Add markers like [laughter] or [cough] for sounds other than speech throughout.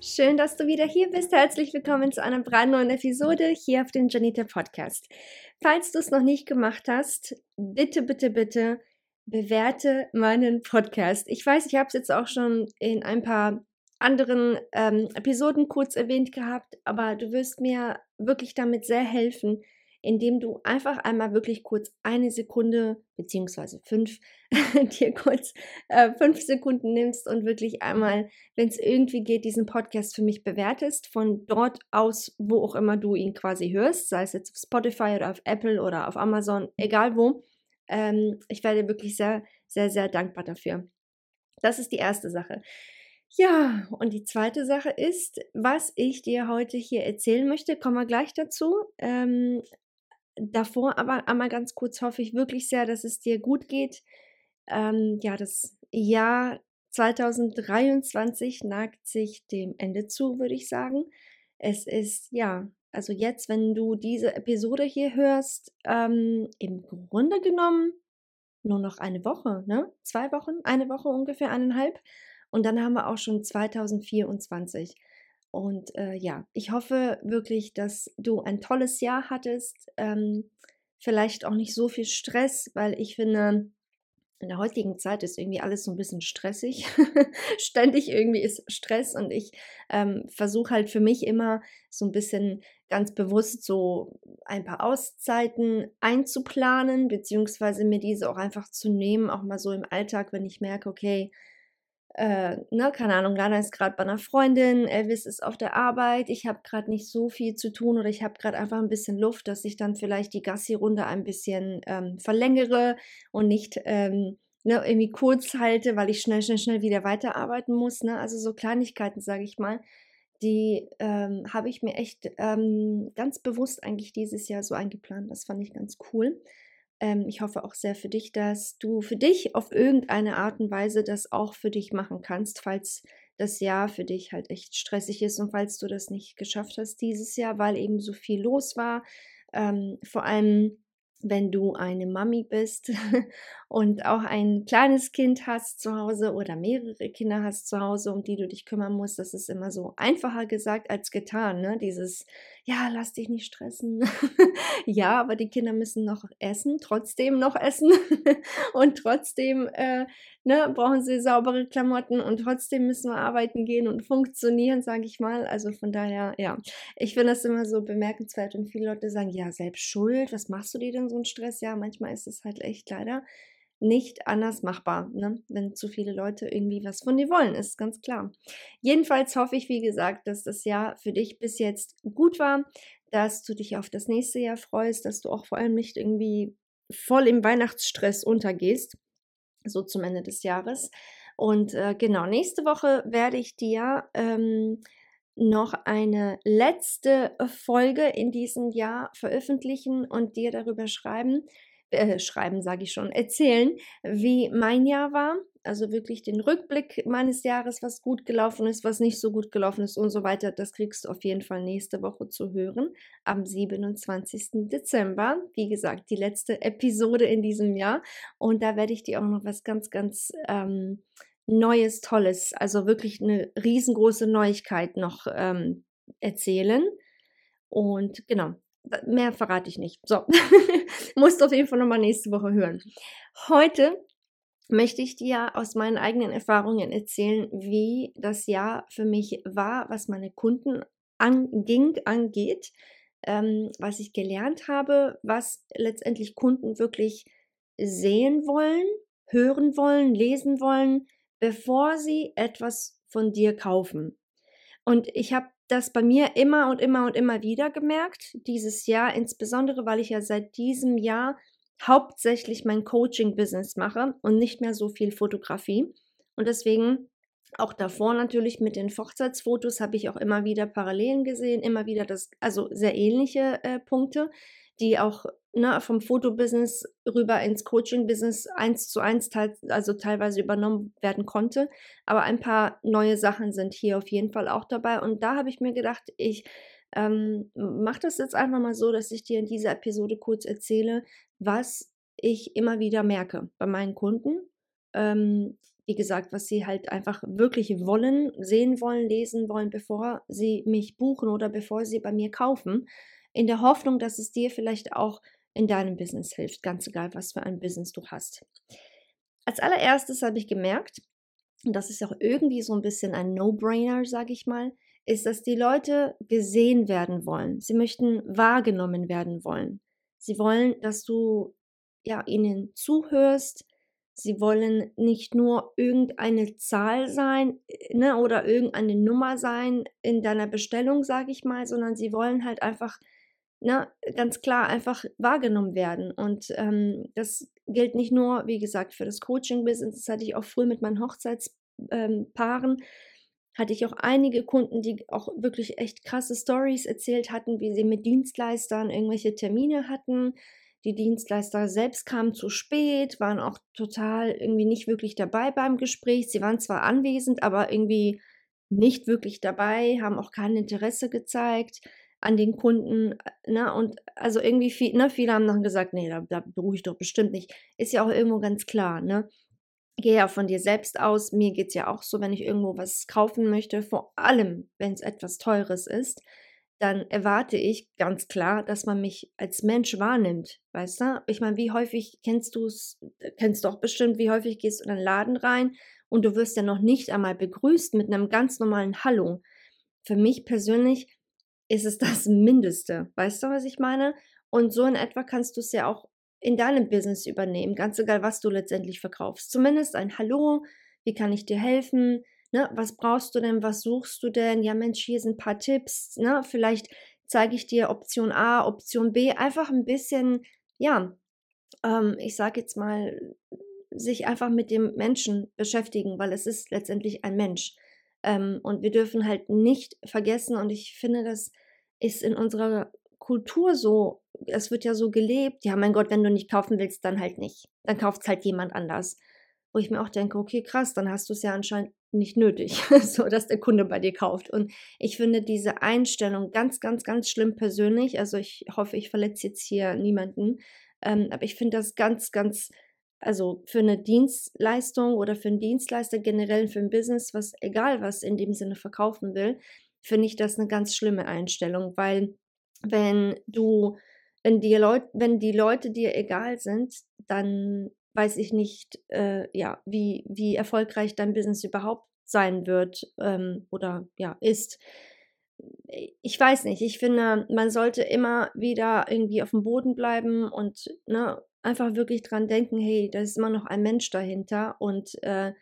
Schön, dass du wieder hier bist. Herzlich willkommen zu einer brandneuen Episode hier auf dem Janita Podcast. Falls du es noch nicht gemacht hast, bitte, bitte, bitte bewerte meinen Podcast. Ich weiß, ich habe es jetzt auch schon in ein paar anderen ähm, Episoden kurz erwähnt gehabt, aber du wirst mir wirklich damit sehr helfen, indem du einfach einmal wirklich kurz eine Sekunde beziehungsweise fünf [laughs] dir kurz äh, fünf Sekunden nimmst und wirklich einmal, wenn es irgendwie geht, diesen Podcast für mich bewertest, von dort aus, wo auch immer du ihn quasi hörst, sei es jetzt auf Spotify oder auf Apple oder auf Amazon, egal wo. Ähm, ich werde wirklich sehr, sehr, sehr dankbar dafür. Das ist die erste Sache. Ja, und die zweite Sache ist, was ich dir heute hier erzählen möchte, kommen wir gleich dazu. Ähm, davor aber einmal ganz kurz hoffe ich wirklich sehr, dass es dir gut geht. Ähm, ja, das Jahr 2023 neigt sich dem Ende zu, würde ich sagen. Es ist, ja, also jetzt, wenn du diese Episode hier hörst, ähm, im Grunde genommen nur noch eine Woche, ne? Zwei Wochen, eine Woche ungefähr, eineinhalb. Und dann haben wir auch schon 2024. Und äh, ja, ich hoffe wirklich, dass du ein tolles Jahr hattest. Ähm, vielleicht auch nicht so viel Stress, weil ich finde, in der heutigen Zeit ist irgendwie alles so ein bisschen stressig. [laughs] Ständig irgendwie ist Stress und ich ähm, versuche halt für mich immer so ein bisschen ganz bewusst so ein paar Auszeiten einzuplanen, beziehungsweise mir diese auch einfach zu nehmen, auch mal so im Alltag, wenn ich merke, okay, äh, ne, keine Ahnung, Lana ist gerade bei einer Freundin, Elvis ist auf der Arbeit, ich habe gerade nicht so viel zu tun oder ich habe gerade einfach ein bisschen Luft, dass ich dann vielleicht die Gassi-Runde ein bisschen ähm, verlängere und nicht ähm, ne, irgendwie kurz halte, weil ich schnell, schnell, schnell wieder weiterarbeiten muss. Ne? Also so Kleinigkeiten, sage ich mal, die ähm, habe ich mir echt ähm, ganz bewusst eigentlich dieses Jahr so eingeplant. Das fand ich ganz cool. Ähm, ich hoffe auch sehr für dich, dass du für dich auf irgendeine Art und Weise das auch für dich machen kannst, falls das Jahr für dich halt echt stressig ist und falls du das nicht geschafft hast dieses Jahr, weil eben so viel los war. Ähm, vor allem wenn du eine Mami bist [laughs] und auch ein kleines Kind hast zu Hause oder mehrere Kinder hast zu Hause, um die du dich kümmern musst, das ist immer so einfacher gesagt als getan. Ne? Dieses, ja, lass dich nicht stressen. [laughs] ja, aber die Kinder müssen noch essen, trotzdem noch essen [laughs] und trotzdem äh, ne, brauchen sie saubere Klamotten und trotzdem müssen wir arbeiten gehen und funktionieren, sage ich mal. Also von daher, ja, ich finde das immer so bemerkenswert und viele Leute sagen, ja, selbst schuld, was machst du dir denn so einen Stress? Ja, manchmal ist es halt echt leider nicht anders machbar, ne? wenn zu viele Leute irgendwie was von dir wollen, ist ganz klar. Jedenfalls hoffe ich, wie gesagt, dass das Jahr für dich bis jetzt gut war, dass du dich auf das nächste Jahr freust, dass du auch vor allem nicht irgendwie voll im Weihnachtsstress untergehst, so zum Ende des Jahres. Und äh, genau, nächste Woche werde ich dir ähm, noch eine letzte Folge in diesem Jahr veröffentlichen und dir darüber schreiben, äh, schreiben, sage ich schon, erzählen, wie mein Jahr war. Also wirklich den Rückblick meines Jahres, was gut gelaufen ist, was nicht so gut gelaufen ist und so weiter. Das kriegst du auf jeden Fall nächste Woche zu hören, am 27. Dezember. Wie gesagt, die letzte Episode in diesem Jahr. Und da werde ich dir auch noch was ganz, ganz ähm, Neues, Tolles, also wirklich eine riesengroße Neuigkeit noch ähm, erzählen. Und genau, mehr verrate ich nicht. So, [laughs] musst auf jeden Fall nochmal nächste Woche hören. Heute möchte ich dir aus meinen eigenen Erfahrungen erzählen, wie das Jahr für mich war, was meine Kunden anging, angeht, ähm, was ich gelernt habe, was letztendlich Kunden wirklich sehen wollen, hören wollen, lesen wollen, bevor sie etwas von dir kaufen. Und ich habe das bei mir immer und immer und immer wieder gemerkt, dieses Jahr, insbesondere weil ich ja seit diesem Jahr hauptsächlich mein Coaching-Business mache und nicht mehr so viel Fotografie. Und deswegen auch davor natürlich mit den Hochzeitsfotos habe ich auch immer wieder Parallelen gesehen, immer wieder das, also sehr ähnliche äh, Punkte, die auch ne, vom Fotobusiness rüber ins Coaching-Business eins zu eins, also teilweise übernommen werden konnte. Aber ein paar neue Sachen sind hier auf jeden Fall auch dabei. Und da habe ich mir gedacht, ich ähm, mache das jetzt einfach mal so, dass ich dir in dieser Episode kurz erzähle, was ich immer wieder merke bei meinen Kunden. Ähm, wie gesagt, was sie halt einfach wirklich wollen, sehen wollen, lesen wollen, bevor sie mich buchen oder bevor sie bei mir kaufen, in der Hoffnung, dass es dir vielleicht auch in deinem Business hilft, ganz egal, was für ein Business du hast. Als allererstes habe ich gemerkt, und das ist auch irgendwie so ein bisschen ein No-Brainer, sage ich mal, ist, dass die Leute gesehen werden wollen. Sie möchten wahrgenommen werden wollen. Sie wollen, dass du ja ihnen zuhörst. Sie wollen nicht nur irgendeine Zahl sein ne, oder irgendeine Nummer sein in deiner Bestellung, sage ich mal, sondern sie wollen halt einfach ne, ganz klar einfach wahrgenommen werden. Und ähm, das gilt nicht nur, wie gesagt, für das Coaching-Business, das hatte ich auch früh mit meinen Hochzeitspaaren, ähm, hatte ich auch einige Kunden, die auch wirklich echt krasse Stories erzählt hatten, wie sie mit Dienstleistern irgendwelche Termine hatten. Die Dienstleister selbst kamen zu spät, waren auch total irgendwie nicht wirklich dabei beim Gespräch. Sie waren zwar anwesend, aber irgendwie nicht wirklich dabei, haben auch kein Interesse gezeigt an den Kunden, ne, und also irgendwie viel, ne, viele haben dann gesagt, nee, da, da beruhige ich doch bestimmt nicht. Ist ja auch irgendwo ganz klar, ne. Gehe ja von dir selbst aus. Mir geht es ja auch so, wenn ich irgendwo was kaufen möchte, vor allem, wenn es etwas Teures ist, dann erwarte ich ganz klar, dass man mich als Mensch wahrnimmt, weißt du? Ich meine, wie häufig kennst du es, kennst du auch bestimmt, wie häufig gehst du in einen Laden rein und du wirst ja noch nicht einmal begrüßt mit einem ganz normalen Hallo. Für mich persönlich ist es das Mindeste. Weißt du, was ich meine? Und so in etwa kannst du es ja auch in deinem Business übernehmen, ganz egal, was du letztendlich verkaufst. Zumindest ein Hallo, wie kann ich dir helfen? Ne, was brauchst du denn? Was suchst du denn? Ja, Mensch, hier sind ein paar Tipps. Ne? Vielleicht zeige ich dir Option A, Option B. Einfach ein bisschen, ja, ähm, ich sage jetzt mal, sich einfach mit dem Menschen beschäftigen, weil es ist letztendlich ein Mensch. Ähm, und wir dürfen halt nicht vergessen, und ich finde, das ist in unserer Kultur so, es wird ja so gelebt, ja, mein Gott, wenn du nicht kaufen willst, dann halt nicht. Dann kauft es halt jemand anders. Wo ich mir auch denke, okay, krass, dann hast du es ja anscheinend nicht nötig, [laughs] so dass der Kunde bei dir kauft. Und ich finde diese Einstellung ganz, ganz, ganz schlimm persönlich. Also ich hoffe, ich verletze jetzt hier niemanden. Ähm, aber ich finde das ganz, ganz also für eine Dienstleistung oder für einen Dienstleister generell für ein Business, was egal was in dem Sinne verkaufen will, finde ich das eine ganz schlimme Einstellung, weil wenn du, wenn die Leute, wenn die Leute dir egal sind, dann weiß ich nicht, äh, ja, wie, wie erfolgreich dein Business überhaupt sein wird ähm, oder ja, ist. Ich weiß nicht, ich finde, man sollte immer wieder irgendwie auf dem Boden bleiben und ne, einfach wirklich dran denken, hey, da ist immer noch ein Mensch dahinter und äh,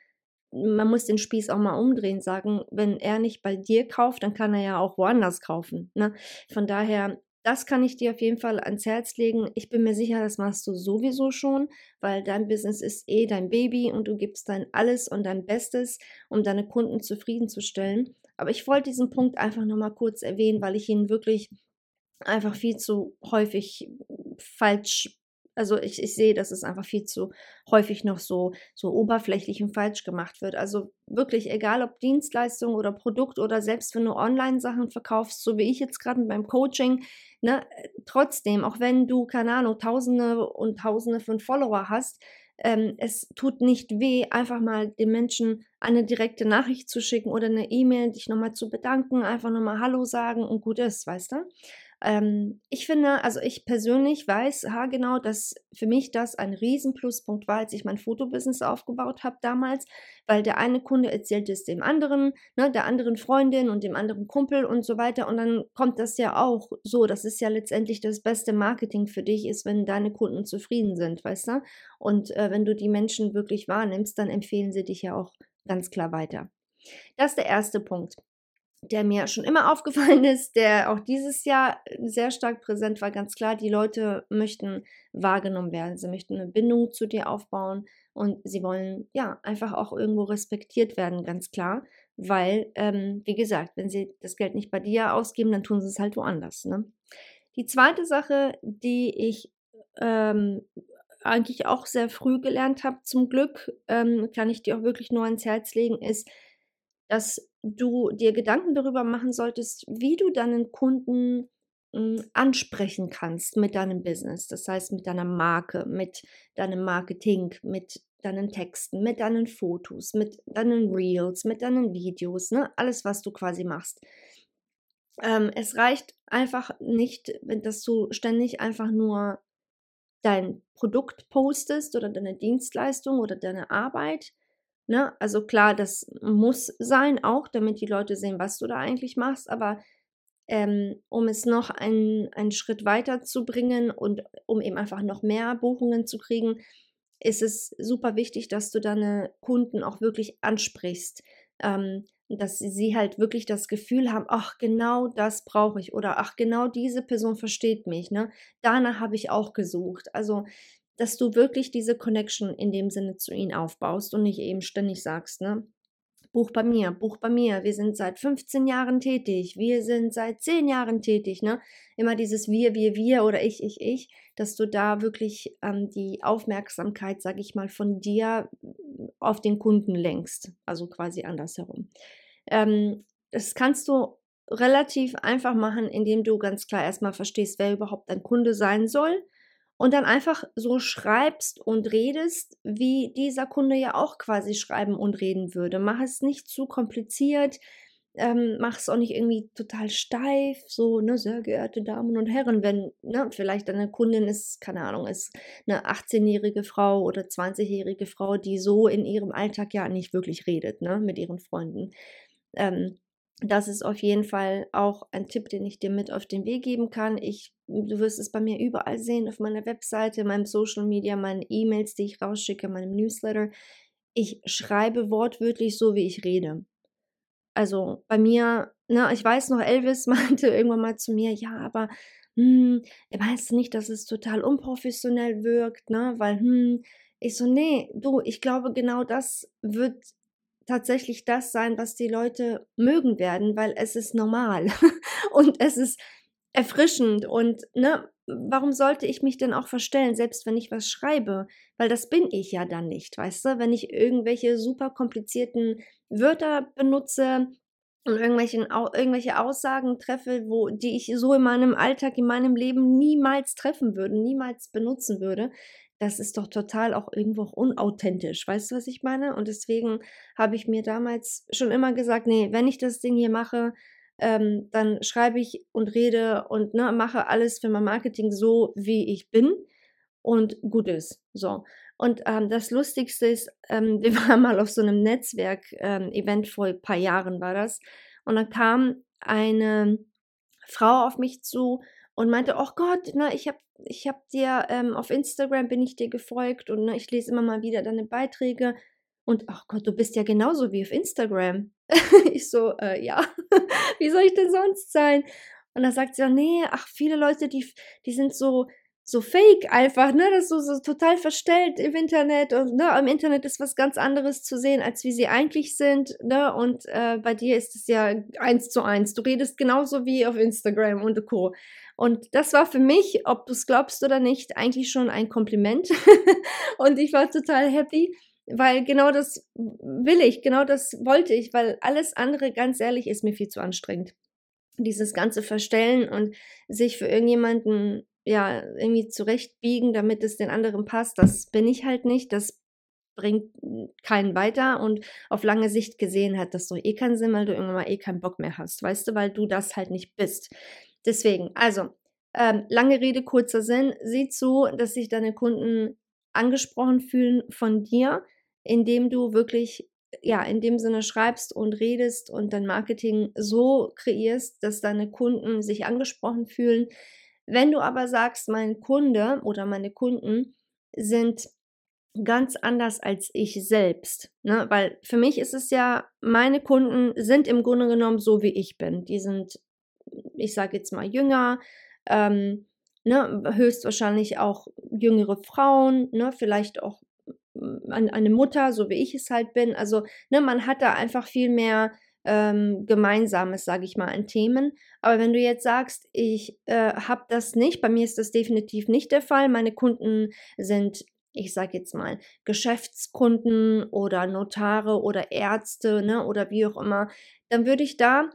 man muss den Spieß auch mal umdrehen, sagen, wenn er nicht bei dir kauft, dann kann er ja auch woanders kaufen. Ne? Von daher, das kann ich dir auf jeden Fall ans Herz legen. Ich bin mir sicher, das machst du sowieso schon, weil dein Business ist eh dein Baby und du gibst dein alles und dein Bestes, um deine Kunden zufriedenzustellen. Aber ich wollte diesen Punkt einfach nochmal kurz erwähnen, weil ich ihn wirklich einfach viel zu häufig falsch also ich, ich sehe, dass es einfach viel zu häufig noch so, so oberflächlich und falsch gemacht wird. Also wirklich, egal ob Dienstleistung oder Produkt oder selbst wenn du Online-Sachen verkaufst, so wie ich jetzt gerade beim Coaching, ne, trotzdem, auch wenn du, keine Ahnung, Tausende und Tausende von Follower hast, ähm, es tut nicht weh, einfach mal den Menschen eine direkte Nachricht zu schicken oder eine E-Mail, dich nochmal zu bedanken, einfach nochmal Hallo sagen und gut ist, weißt du? Ähm, ich finde, also ich persönlich weiß genau, dass für mich das ein Riesenpluspunkt war, als ich mein Fotobusiness aufgebaut habe damals, weil der eine Kunde erzählt es dem anderen, ne, der anderen Freundin und dem anderen Kumpel und so weiter und dann kommt das ja auch so, das ist ja letztendlich das beste Marketing für dich ist, wenn deine Kunden zufrieden sind, weißt du? Und äh, wenn du die Menschen wirklich wahrnimmst, dann empfehlen sie dich ja auch ganz klar weiter. Das ist der erste Punkt der mir schon immer aufgefallen [laughs] ist, der auch dieses Jahr sehr stark präsent war, ganz klar, die Leute möchten wahrgenommen werden, sie möchten eine Bindung zu dir aufbauen und sie wollen ja einfach auch irgendwo respektiert werden, ganz klar, weil, ähm, wie gesagt, wenn sie das Geld nicht bei dir ausgeben, dann tun sie es halt woanders. Ne? Die zweite Sache, die ich ähm, eigentlich auch sehr früh gelernt habe, zum Glück, ähm, kann ich dir auch wirklich nur ans Herz legen, ist, dass du dir Gedanken darüber machen solltest, wie du deinen Kunden hm, ansprechen kannst mit deinem Business. Das heißt, mit deiner Marke, mit deinem Marketing, mit deinen Texten, mit deinen Fotos, mit deinen Reels, mit deinen Videos, ne? alles, was du quasi machst. Ähm, es reicht einfach nicht, dass du ständig einfach nur dein Produkt postest oder deine Dienstleistung oder deine Arbeit, Ne? Also klar, das muss sein auch, damit die Leute sehen, was du da eigentlich machst, aber ähm, um es noch einen, einen Schritt weiter zu bringen und um eben einfach noch mehr Buchungen zu kriegen, ist es super wichtig, dass du deine Kunden auch wirklich ansprichst. Ähm, dass sie halt wirklich das Gefühl haben, ach, genau das brauche ich oder ach, genau diese Person versteht mich. Ne? Danach habe ich auch gesucht. Also dass du wirklich diese Connection in dem Sinne zu ihnen aufbaust und nicht eben ständig sagst, ne? Buch bei mir, Buch bei mir, wir sind seit 15 Jahren tätig, wir sind seit 10 Jahren tätig, ne? Immer dieses wir, wir, wir oder ich, ich, ich, dass du da wirklich ähm, die Aufmerksamkeit, sag ich mal, von dir auf den Kunden lenkst, also quasi andersherum. Ähm, das kannst du relativ einfach machen, indem du ganz klar erstmal verstehst, wer überhaupt dein Kunde sein soll und dann einfach so schreibst und redest, wie dieser Kunde ja auch quasi schreiben und reden würde. Mach es nicht zu kompliziert, ähm, mach es auch nicht irgendwie total steif, so, ne, sehr geehrte Damen und Herren, wenn, ne, vielleicht deine Kundin ist, keine Ahnung, ist eine 18-jährige Frau oder 20-jährige Frau, die so in ihrem Alltag ja nicht wirklich redet, ne, mit ihren Freunden. Ähm, das ist auf jeden Fall auch ein Tipp, den ich dir mit auf den Weg geben kann. Ich, du wirst es bei mir überall sehen, auf meiner Webseite, meinem Social Media, meinen E-Mails, die ich rausschicke, meinem Newsletter. Ich schreibe wortwörtlich so, wie ich rede. Also bei mir, ne, ich weiß noch, Elvis [laughs] meinte irgendwann mal zu mir, ja, aber hm, meinst du nicht, dass es total unprofessionell wirkt, ne? Weil, hm, ich so, nee, du, ich glaube, genau das wird tatsächlich das sein, was die Leute mögen werden, weil es ist normal [laughs] und es ist erfrischend und ne, warum sollte ich mich denn auch verstellen, selbst wenn ich was schreibe? Weil das bin ich ja dann nicht, weißt du? Wenn ich irgendwelche super komplizierten Wörter benutze und irgendwelche, irgendwelche Aussagen treffe, wo, die ich so in meinem Alltag, in meinem Leben niemals treffen würde, niemals benutzen würde, das ist doch total auch irgendwo unauthentisch. Weißt du, was ich meine? Und deswegen habe ich mir damals schon immer gesagt, nee, wenn ich das Ding hier mache, ähm, dann schreibe ich und rede und ne, mache alles für mein Marketing so, wie ich bin und gut ist. So. Und ähm, das Lustigste ist, ähm, [laughs] wir waren mal auf so einem Netzwerk-Event ähm, vor ein paar Jahren war das. Und dann kam eine Frau auf mich zu und meinte, oh Gott, ne, ich habe ich hab dir ähm, auf Instagram bin ich dir gefolgt und ne, ich lese immer mal wieder deine Beiträge. Und ach oh Gott, du bist ja genauso wie auf Instagram. [laughs] ich so, äh, ja, [laughs] wie soll ich denn sonst sein? Und dann sagt sie, ja, nee, ach, viele Leute, die, die sind so, so fake einfach, ne? Das ist so, so total verstellt im Internet und ne, im Internet ist was ganz anderes zu sehen, als wie sie eigentlich sind, ne? Und äh, bei dir ist es ja eins zu eins. Du redest genauso wie auf Instagram und Co. Und das war für mich, ob du es glaubst oder nicht, eigentlich schon ein Kompliment. [laughs] und ich war total happy, weil genau das will ich, genau das wollte ich, weil alles andere, ganz ehrlich, ist mir viel zu anstrengend. Dieses ganze Verstellen und sich für irgendjemanden ja irgendwie zurechtbiegen, damit es den anderen passt, das bin ich halt nicht. Das bringt keinen weiter und auf lange Sicht gesehen hat das doch eh keinen Sinn, weil du irgendwann mal eh keinen Bock mehr hast, weißt du, weil du das halt nicht bist. Deswegen, also, ähm, lange Rede, kurzer Sinn, sieh zu, dass sich deine Kunden angesprochen fühlen von dir, indem du wirklich ja, in dem Sinne schreibst und redest und dein Marketing so kreierst, dass deine Kunden sich angesprochen fühlen. Wenn du aber sagst, mein Kunde oder meine Kunden sind ganz anders als ich selbst, ne? weil für mich ist es ja, meine Kunden sind im Grunde genommen so, wie ich bin. Die sind, ich sage jetzt mal, jünger, ähm, ne? höchstwahrscheinlich auch jüngere Frauen, ne? vielleicht auch eine Mutter, so wie ich es halt bin. Also, ne, man hat da einfach viel mehr ähm, Gemeinsames, sage ich mal, an Themen. Aber wenn du jetzt sagst, ich äh, habe das nicht, bei mir ist das definitiv nicht der Fall. Meine Kunden sind, ich sage jetzt mal, Geschäftskunden oder Notare oder Ärzte, ne, oder wie auch immer, dann würde ich da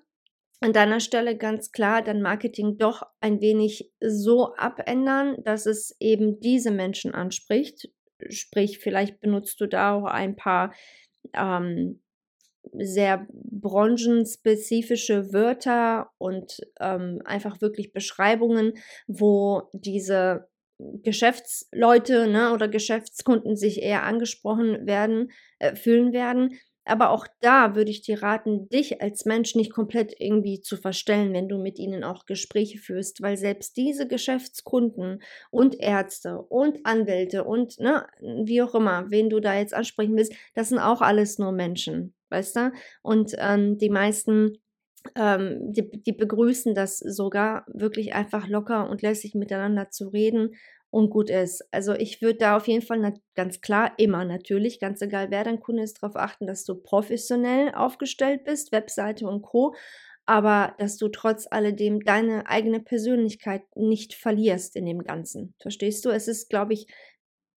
an deiner Stelle ganz klar dein Marketing doch ein wenig so abändern, dass es eben diese Menschen anspricht. Sprich, vielleicht benutzt du da auch ein paar ähm, sehr branchenspezifische Wörter und ähm, einfach wirklich Beschreibungen, wo diese Geschäftsleute ne, oder Geschäftskunden sich eher angesprochen werden, äh, fühlen werden. Aber auch da würde ich dir raten, dich als Mensch nicht komplett irgendwie zu verstellen, wenn du mit ihnen auch Gespräche führst, weil selbst diese Geschäftskunden und Ärzte und Anwälte und ne, wie auch immer, wen du da jetzt ansprechen willst, das sind auch alles nur Menschen, weißt du? Und ähm, die meisten ähm, die, die begrüßen das sogar wirklich einfach locker und lässig miteinander zu reden und gut ist. Also ich würde da auf jeden Fall ganz klar immer natürlich, ganz egal wer dein Kunde ist, darauf achten, dass du professionell aufgestellt bist, Webseite und Co. Aber dass du trotz alledem deine eigene Persönlichkeit nicht verlierst in dem Ganzen. Verstehst du? Es ist, glaube ich,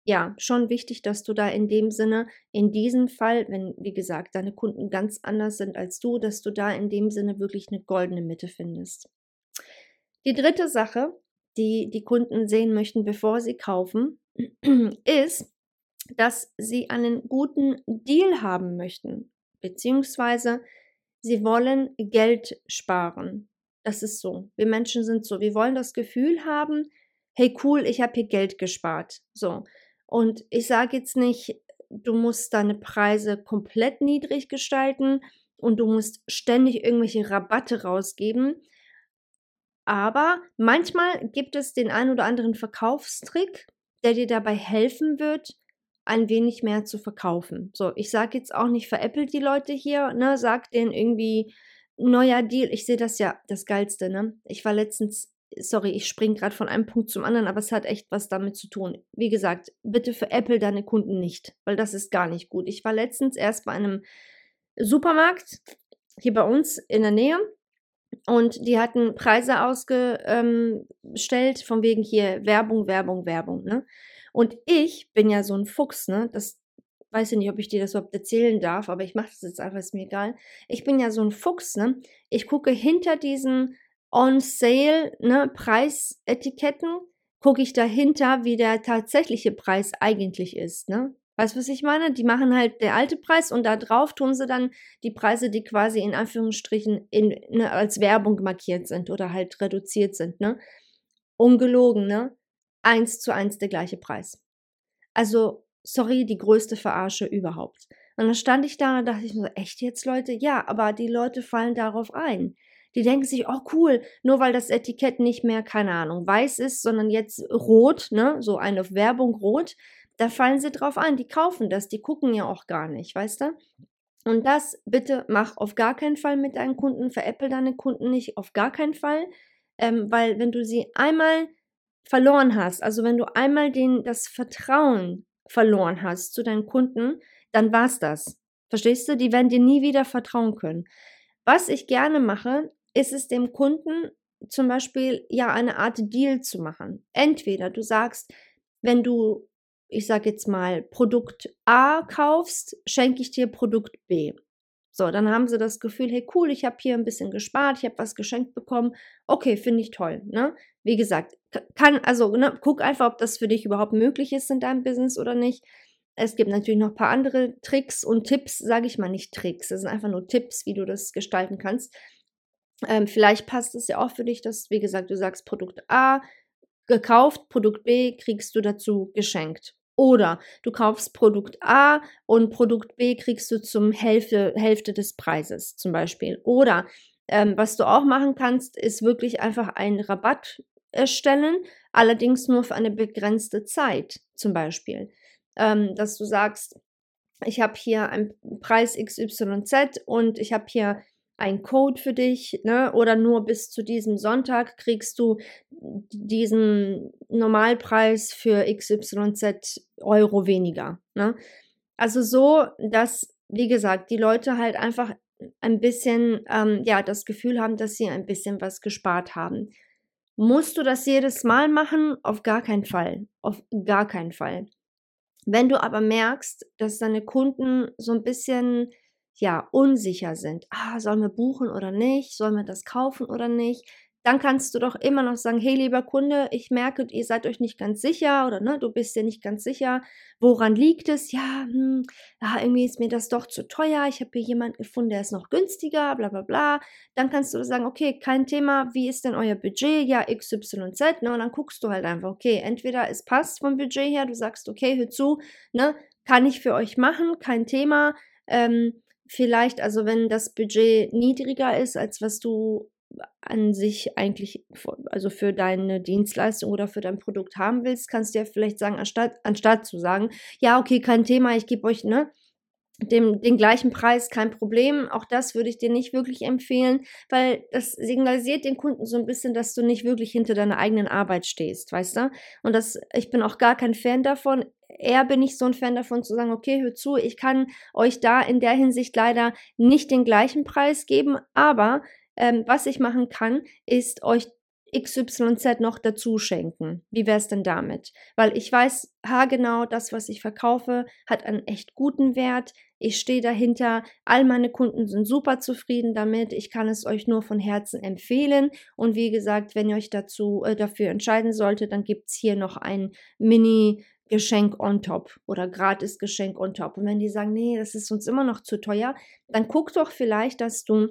ja, schon wichtig, dass du da in dem Sinne, in diesem Fall, wenn, wie gesagt, deine Kunden ganz anders sind als du, dass du da in dem Sinne wirklich eine goldene Mitte findest. Die dritte Sache, die die Kunden sehen möchten, bevor sie kaufen, [clears throat] ist, dass sie einen guten Deal haben möchten, beziehungsweise sie wollen Geld sparen. Das ist so. Wir Menschen sind so. Wir wollen das Gefühl haben, hey cool, ich habe hier Geld gespart. So. Und ich sage jetzt nicht, du musst deine Preise komplett niedrig gestalten und du musst ständig irgendwelche Rabatte rausgeben, aber manchmal gibt es den ein oder anderen Verkaufstrick, der dir dabei helfen wird, ein wenig mehr zu verkaufen. So, ich sage jetzt auch nicht, veräppelt die Leute hier, ne, sag denen irgendwie neuer Deal. Ich sehe das ja das Geilste, ne? Ich war letztens, sorry, ich springe gerade von einem Punkt zum anderen, aber es hat echt was damit zu tun. Wie gesagt, bitte veräppel deine Kunden nicht, weil das ist gar nicht gut. Ich war letztens erst bei einem Supermarkt hier bei uns in der Nähe und die hatten Preise ausgestellt, von wegen hier Werbung, Werbung, Werbung, ne? Und ich bin ja so ein Fuchs, ne? Das weiß ich nicht, ob ich dir das überhaupt erzählen darf, aber ich mache das jetzt einfach, ist mir egal. Ich bin ja so ein Fuchs, ne? Ich gucke hinter diesen On-Sale, ne, Preisetiketten, gucke ich dahinter, wie der tatsächliche Preis eigentlich ist, ne? Weißt du, was ich meine? Die machen halt der alte Preis und da drauf tun sie dann die Preise, die quasi in Anführungsstrichen in, ne, als Werbung markiert sind oder halt reduziert sind, ne? Ungelogen, ne? Eins zu eins der gleiche Preis. Also, sorry, die größte Verarsche überhaupt. Und dann stand ich da und dachte ich mir so, echt jetzt, Leute? Ja, aber die Leute fallen darauf ein. Die denken sich, oh cool, nur weil das Etikett nicht mehr, keine Ahnung, weiß ist, sondern jetzt rot, ne? So eine Werbung rot da fallen sie drauf an, die kaufen das, die gucken ja auch gar nicht, weißt du? Und das bitte mach auf gar keinen Fall mit deinen Kunden, veräppel deine Kunden nicht, auf gar keinen Fall, ähm, weil wenn du sie einmal verloren hast, also wenn du einmal den, das Vertrauen verloren hast zu deinen Kunden, dann war's das. Verstehst du? Die werden dir nie wieder vertrauen können. Was ich gerne mache, ist es dem Kunden zum Beispiel ja eine Art Deal zu machen. Entweder du sagst, wenn du ich sage jetzt mal, Produkt A kaufst, schenke ich dir Produkt B. So, dann haben sie das Gefühl, hey cool, ich habe hier ein bisschen gespart, ich habe was geschenkt bekommen. Okay, finde ich toll. Ne? Wie gesagt, kann, also ne, guck einfach, ob das für dich überhaupt möglich ist in deinem Business oder nicht. Es gibt natürlich noch ein paar andere Tricks und Tipps, sage ich mal nicht Tricks. Das sind einfach nur Tipps, wie du das gestalten kannst. Ähm, vielleicht passt es ja auch für dich, dass, wie gesagt, du sagst Produkt A gekauft, Produkt B kriegst du dazu geschenkt. Oder du kaufst Produkt A und Produkt B kriegst du zum Hälfte, Hälfte des Preises zum Beispiel. Oder ähm, was du auch machen kannst, ist wirklich einfach einen Rabatt erstellen, allerdings nur für eine begrenzte Zeit zum Beispiel. Ähm, dass du sagst, ich habe hier einen Preis XYZ und ich habe hier ein Code für dich, ne? Oder nur bis zu diesem Sonntag kriegst du diesen Normalpreis für XYZ Euro weniger. Ne? Also so, dass, wie gesagt, die Leute halt einfach ein bisschen, ähm, ja, das Gefühl haben, dass sie ein bisschen was gespart haben. Musst du das jedes Mal machen? Auf gar keinen Fall. Auf gar keinen Fall. Wenn du aber merkst, dass deine Kunden so ein bisschen ja, unsicher sind, ah, sollen wir buchen oder nicht, sollen wir das kaufen oder nicht, dann kannst du doch immer noch sagen, hey lieber Kunde, ich merke, ihr seid euch nicht ganz sicher oder ne, du bist dir nicht ganz sicher, woran liegt es? Ja, hm, ja irgendwie ist mir das doch zu teuer, ich habe hier jemanden gefunden, der ist noch günstiger, bla bla bla. Dann kannst du sagen, okay, kein Thema, wie ist denn euer Budget? Ja, XYZ, ne? Und dann guckst du halt einfach, okay, entweder es passt vom Budget her, du sagst, okay, hör zu, ne, kann ich für euch machen, kein Thema. Ähm, vielleicht, also wenn das Budget niedriger ist, als was du an sich eigentlich, also für deine Dienstleistung oder für dein Produkt haben willst, kannst du ja vielleicht sagen, anstatt, anstatt zu sagen, ja, okay, kein Thema, ich gebe euch, ne, dem, den gleichen Preis, kein Problem. Auch das würde ich dir nicht wirklich empfehlen, weil das signalisiert den Kunden so ein bisschen, dass du nicht wirklich hinter deiner eigenen Arbeit stehst, weißt du? Und das, ich bin auch gar kein Fan davon. Eher bin ich so ein Fan davon zu sagen, okay, hör zu, ich kann euch da in der Hinsicht leider nicht den gleichen Preis geben, aber ähm, was ich machen kann, ist euch XYZ noch dazu schenken. Wie wäre es denn damit? Weil ich weiß haargenau, das, was ich verkaufe, hat einen echt guten Wert. Ich stehe dahinter. All meine Kunden sind super zufrieden damit. Ich kann es euch nur von Herzen empfehlen. Und wie gesagt, wenn ihr euch dazu äh, dafür entscheiden solltet, dann gibt es hier noch ein Mini Geschenk on top oder gratis Geschenk on top. Und wenn die sagen, nee, das ist uns immer noch zu teuer, dann guck doch vielleicht, dass du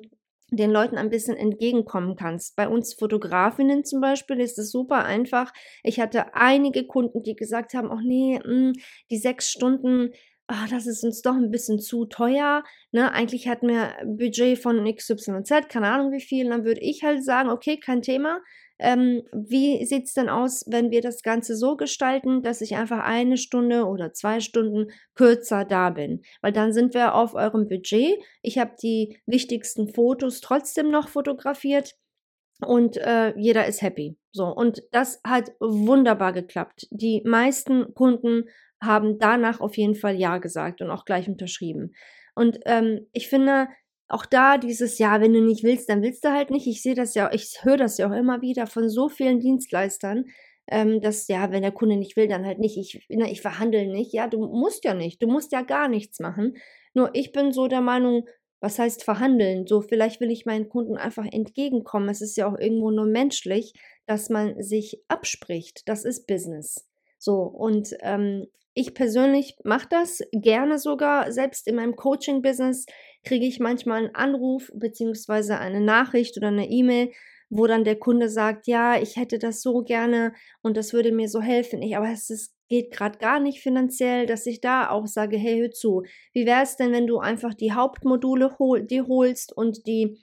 den Leuten ein bisschen entgegenkommen kannst. Bei uns Fotografinnen zum Beispiel ist es super einfach. Ich hatte einige Kunden, die gesagt haben, ach nee, mh, hm, die sechs Stunden, ach, das ist uns doch ein bisschen zu teuer. Ne? Eigentlich hatten wir ein Budget von XYZ, keine Ahnung wie viel. Und dann würde ich halt sagen, okay, kein Thema. Ähm, wie sieht es denn aus, wenn wir das Ganze so gestalten, dass ich einfach eine Stunde oder zwei Stunden kürzer da bin? Weil dann sind wir auf eurem Budget. Ich habe die wichtigsten Fotos trotzdem noch fotografiert und äh, jeder ist happy. So, und das hat wunderbar geklappt. Die meisten Kunden haben danach auf jeden Fall Ja gesagt und auch gleich unterschrieben. Und ähm, ich finde, auch da dieses, ja, wenn du nicht willst, dann willst du halt nicht. Ich sehe das ja, ich höre das ja auch immer wieder von so vielen Dienstleistern, ähm, dass, ja, wenn der Kunde nicht will, dann halt nicht. Ich, na, ich verhandle nicht. Ja, du musst ja nicht. Du musst ja gar nichts machen. Nur ich bin so der Meinung, was heißt verhandeln? So, vielleicht will ich meinen Kunden einfach entgegenkommen. Es ist ja auch irgendwo nur menschlich, dass man sich abspricht. Das ist Business. So, und ähm, ich persönlich mache das gerne sogar, selbst in meinem Coaching-Business kriege ich manchmal einen Anruf beziehungsweise eine Nachricht oder eine E-Mail, wo dann der Kunde sagt, ja, ich hätte das so gerne und das würde mir so helfen. Ich, aber es ist, geht gerade gar nicht finanziell, dass ich da auch sage, hey, hör zu, wie wäre es denn, wenn du einfach die Hauptmodule hol, die holst und die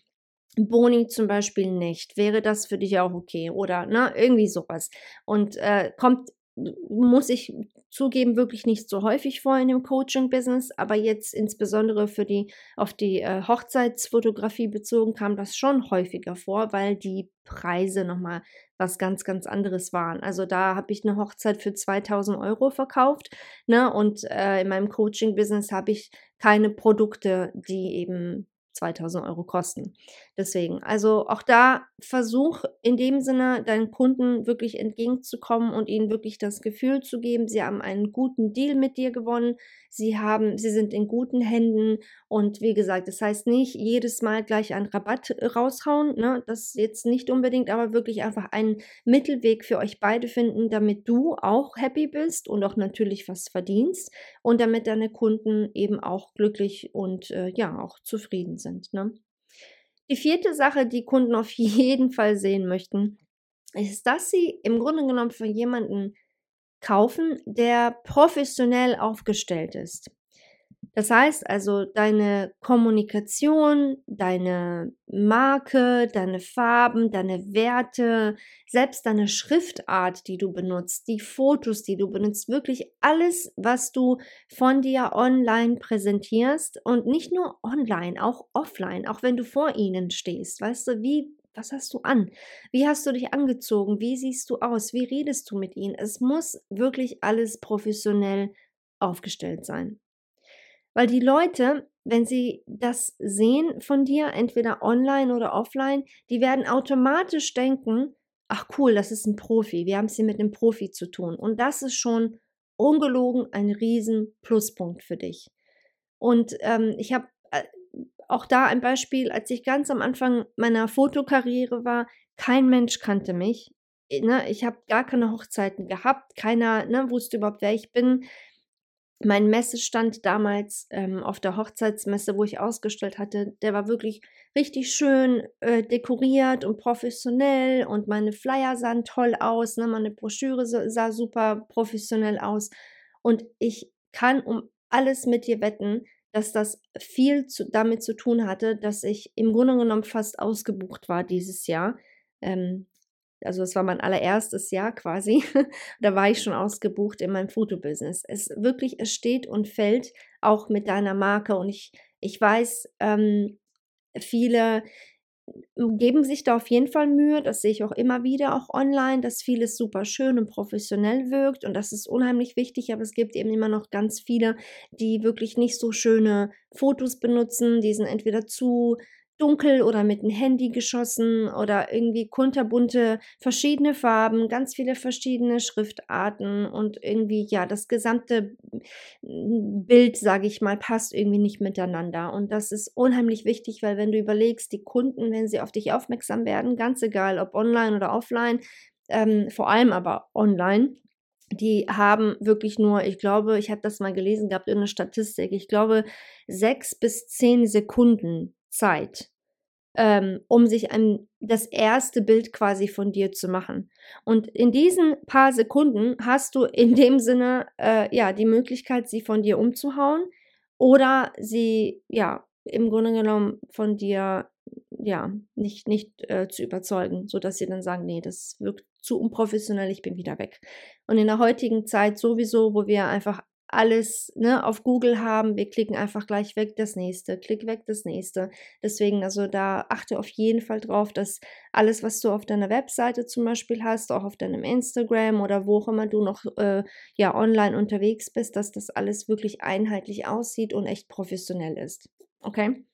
Boni zum Beispiel nicht. Wäre das für dich auch okay? Oder ne, irgendwie sowas. Und äh, kommt muss ich zugeben, wirklich nicht so häufig vor in dem Coaching-Business, aber jetzt insbesondere für die, auf die äh, Hochzeitsfotografie bezogen kam das schon häufiger vor, weil die Preise nochmal was ganz, ganz anderes waren. Also da habe ich eine Hochzeit für 2000 Euro verkauft, ne, und äh, in meinem Coaching-Business habe ich keine Produkte, die eben 2000 Euro kosten. Deswegen, also auch da versuch in dem Sinne deinen Kunden wirklich entgegenzukommen und ihnen wirklich das Gefühl zu geben, sie haben einen guten Deal mit dir gewonnen. Sie haben, sie sind in guten Händen und wie gesagt, das heißt nicht jedes Mal gleich einen Rabatt raushauen, ne? das jetzt nicht unbedingt, aber wirklich einfach einen Mittelweg für euch beide finden, damit du auch happy bist und auch natürlich was verdienst und damit deine Kunden eben auch glücklich und äh, ja auch zufrieden sind. Ne? Die vierte Sache, die Kunden auf [laughs] jeden Fall sehen möchten, ist, dass sie im Grunde genommen für jemanden kaufen, der professionell aufgestellt ist. Das heißt also, deine Kommunikation, deine Marke, deine Farben, deine Werte, selbst deine Schriftart, die du benutzt, die Fotos, die du benutzt, wirklich alles, was du von dir online präsentierst und nicht nur online, auch offline, auch wenn du vor ihnen stehst. Weißt du, wie was hast du an? Wie hast du dich angezogen? Wie siehst du aus? Wie redest du mit ihnen? Es muss wirklich alles professionell aufgestellt sein. Weil die Leute, wenn sie das sehen von dir, entweder online oder offline, die werden automatisch denken, ach cool, das ist ein Profi, wir haben es hier mit einem Profi zu tun. Und das ist schon ungelogen ein riesen Pluspunkt für dich. Und ähm, ich habe auch da ein Beispiel, als ich ganz am Anfang meiner Fotokarriere war, kein Mensch kannte mich. Ne, ich habe gar keine Hochzeiten gehabt, keiner ne, wusste überhaupt, wer ich bin mein Messestand damals ähm, auf der Hochzeitsmesse, wo ich ausgestellt hatte, der war wirklich richtig schön äh, dekoriert und professionell und meine Flyer sahen toll aus, ne? meine Broschüre sah super professionell aus und ich kann um alles mit dir wetten, dass das viel zu, damit zu tun hatte, dass ich im Grunde genommen fast ausgebucht war dieses Jahr. Ähm, also es war mein allererstes Jahr quasi, [laughs] da war ich schon ausgebucht in meinem Fotobusiness. Es wirklich, es steht und fällt auch mit deiner Marke und ich, ich weiß, ähm, viele geben sich da auf jeden Fall Mühe, das sehe ich auch immer wieder, auch online, dass vieles super schön und professionell wirkt und das ist unheimlich wichtig, aber es gibt eben immer noch ganz viele, die wirklich nicht so schöne Fotos benutzen, die sind entweder zu dunkel oder mit dem Handy geschossen oder irgendwie kunterbunte verschiedene Farben, ganz viele verschiedene Schriftarten und irgendwie ja das gesamte Bild, sage ich mal, passt irgendwie nicht miteinander. Und das ist unheimlich wichtig, weil wenn du überlegst, die Kunden, wenn sie auf dich aufmerksam werden, ganz egal ob online oder offline, ähm, vor allem aber online, die haben wirklich nur, ich glaube, ich habe das mal gelesen gehabt in einer Statistik, ich glaube, sechs bis zehn Sekunden Zeit, ähm, um sich ein, das erste Bild quasi von dir zu machen. Und in diesen paar Sekunden hast du in dem Sinne äh, ja die Möglichkeit, sie von dir umzuhauen oder sie ja im Grunde genommen von dir ja nicht nicht äh, zu überzeugen, so dass sie dann sagen, nee, das wirkt zu unprofessionell, ich bin wieder weg. Und in der heutigen Zeit sowieso, wo wir einfach alles ne, auf Google haben. Wir klicken einfach gleich weg das nächste, klick weg das nächste. Deswegen, also da achte auf jeden Fall drauf, dass alles, was du auf deiner Webseite zum Beispiel hast, auch auf deinem Instagram oder wo auch immer du noch äh, ja online unterwegs bist, dass das alles wirklich einheitlich aussieht und echt professionell ist. Okay?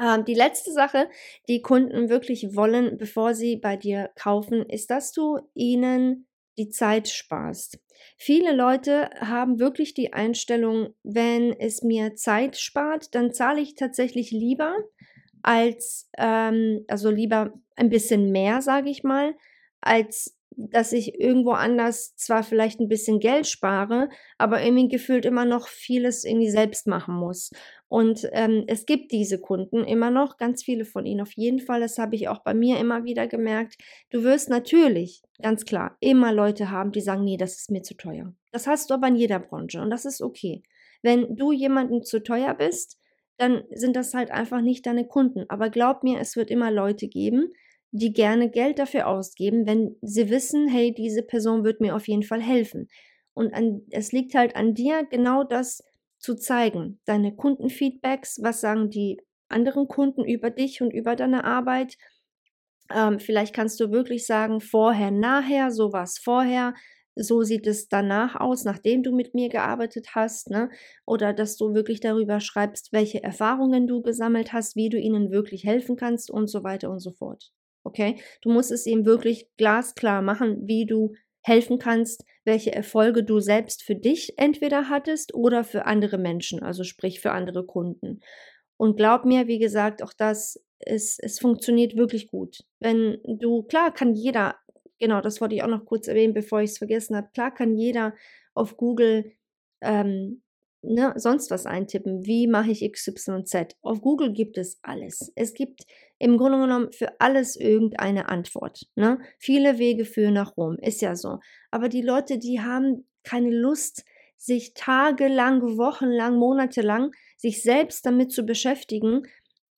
Ähm, die letzte Sache, die Kunden wirklich wollen, bevor sie bei dir kaufen, ist, dass du ihnen die Zeit sparst. Viele Leute haben wirklich die Einstellung, wenn es mir Zeit spart, dann zahle ich tatsächlich lieber als, ähm, also lieber ein bisschen mehr, sage ich mal, als dass ich irgendwo anders zwar vielleicht ein bisschen Geld spare, aber irgendwie gefühlt immer noch vieles irgendwie selbst machen muss. Und ähm, es gibt diese Kunden immer noch, ganz viele von ihnen auf jeden Fall. Das habe ich auch bei mir immer wieder gemerkt. Du wirst natürlich, ganz klar, immer Leute haben, die sagen, nee, das ist mir zu teuer. Das hast du aber in jeder Branche und das ist okay. Wenn du jemandem zu teuer bist, dann sind das halt einfach nicht deine Kunden. Aber glaub mir, es wird immer Leute geben, die gerne Geld dafür ausgeben, wenn sie wissen, hey, diese Person wird mir auf jeden Fall helfen. Und an, es liegt halt an dir, genau das zu zeigen. Deine Kundenfeedbacks, was sagen die anderen Kunden über dich und über deine Arbeit. Ähm, vielleicht kannst du wirklich sagen, vorher, nachher, so war es vorher, so sieht es danach aus, nachdem du mit mir gearbeitet hast, ne? Oder dass du wirklich darüber schreibst, welche Erfahrungen du gesammelt hast, wie du ihnen wirklich helfen kannst und so weiter und so fort. Okay? Du musst es ihm wirklich glasklar machen, wie du helfen kannst, welche Erfolge du selbst für dich entweder hattest oder für andere Menschen, also sprich für andere Kunden. Und glaub mir, wie gesagt, auch das ist, es funktioniert wirklich gut. Wenn du, klar kann jeder, genau, das wollte ich auch noch kurz erwähnen, bevor ich es vergessen habe, klar kann jeder auf Google ähm, ne, sonst was eintippen. Wie mache ich XYZ? Auf Google gibt es alles. Es gibt im Grunde genommen für alles irgendeine Antwort. Ne? Viele Wege führen nach Rom, ist ja so. Aber die Leute, die haben keine Lust, sich tagelang, wochenlang, monatelang sich selbst damit zu beschäftigen,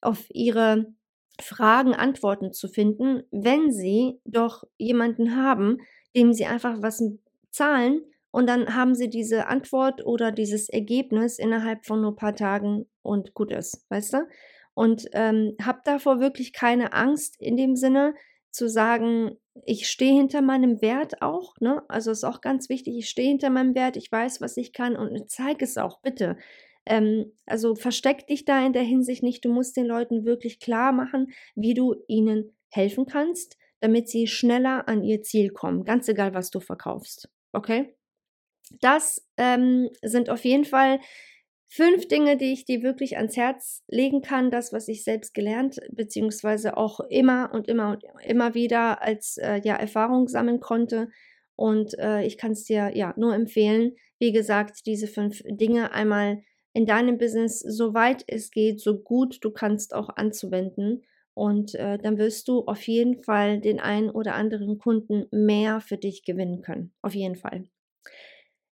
auf ihre Fragen Antworten zu finden, wenn sie doch jemanden haben, dem sie einfach was zahlen und dann haben sie diese Antwort oder dieses Ergebnis innerhalb von nur ein paar Tagen und gut ist, weißt du? Und ähm, hab davor wirklich keine Angst in dem Sinne zu sagen, ich stehe hinter meinem Wert auch, ne? Also ist auch ganz wichtig, ich stehe hinter meinem Wert, ich weiß, was ich kann und zeig es auch, bitte. Ähm, also versteck dich da in der Hinsicht nicht, du musst den Leuten wirklich klar machen, wie du ihnen helfen kannst, damit sie schneller an ihr Ziel kommen, ganz egal, was du verkaufst. Okay? Das ähm, sind auf jeden Fall fünf Dinge, die ich dir wirklich ans Herz legen kann. Das, was ich selbst gelernt, beziehungsweise auch immer und immer und immer wieder als äh, ja, Erfahrung sammeln konnte. Und äh, ich kann es dir ja nur empfehlen, wie gesagt, diese fünf Dinge einmal in deinem Business, soweit es geht, so gut du kannst auch anzuwenden. Und äh, dann wirst du auf jeden Fall den einen oder anderen Kunden mehr für dich gewinnen können. Auf jeden Fall.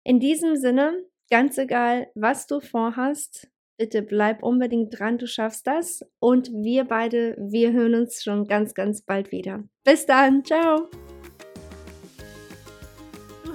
In diesem Sinne, ganz egal, was du vorhast, bitte bleib unbedingt dran, du schaffst das. Und wir beide, wir hören uns schon ganz, ganz bald wieder. Bis dann, ciao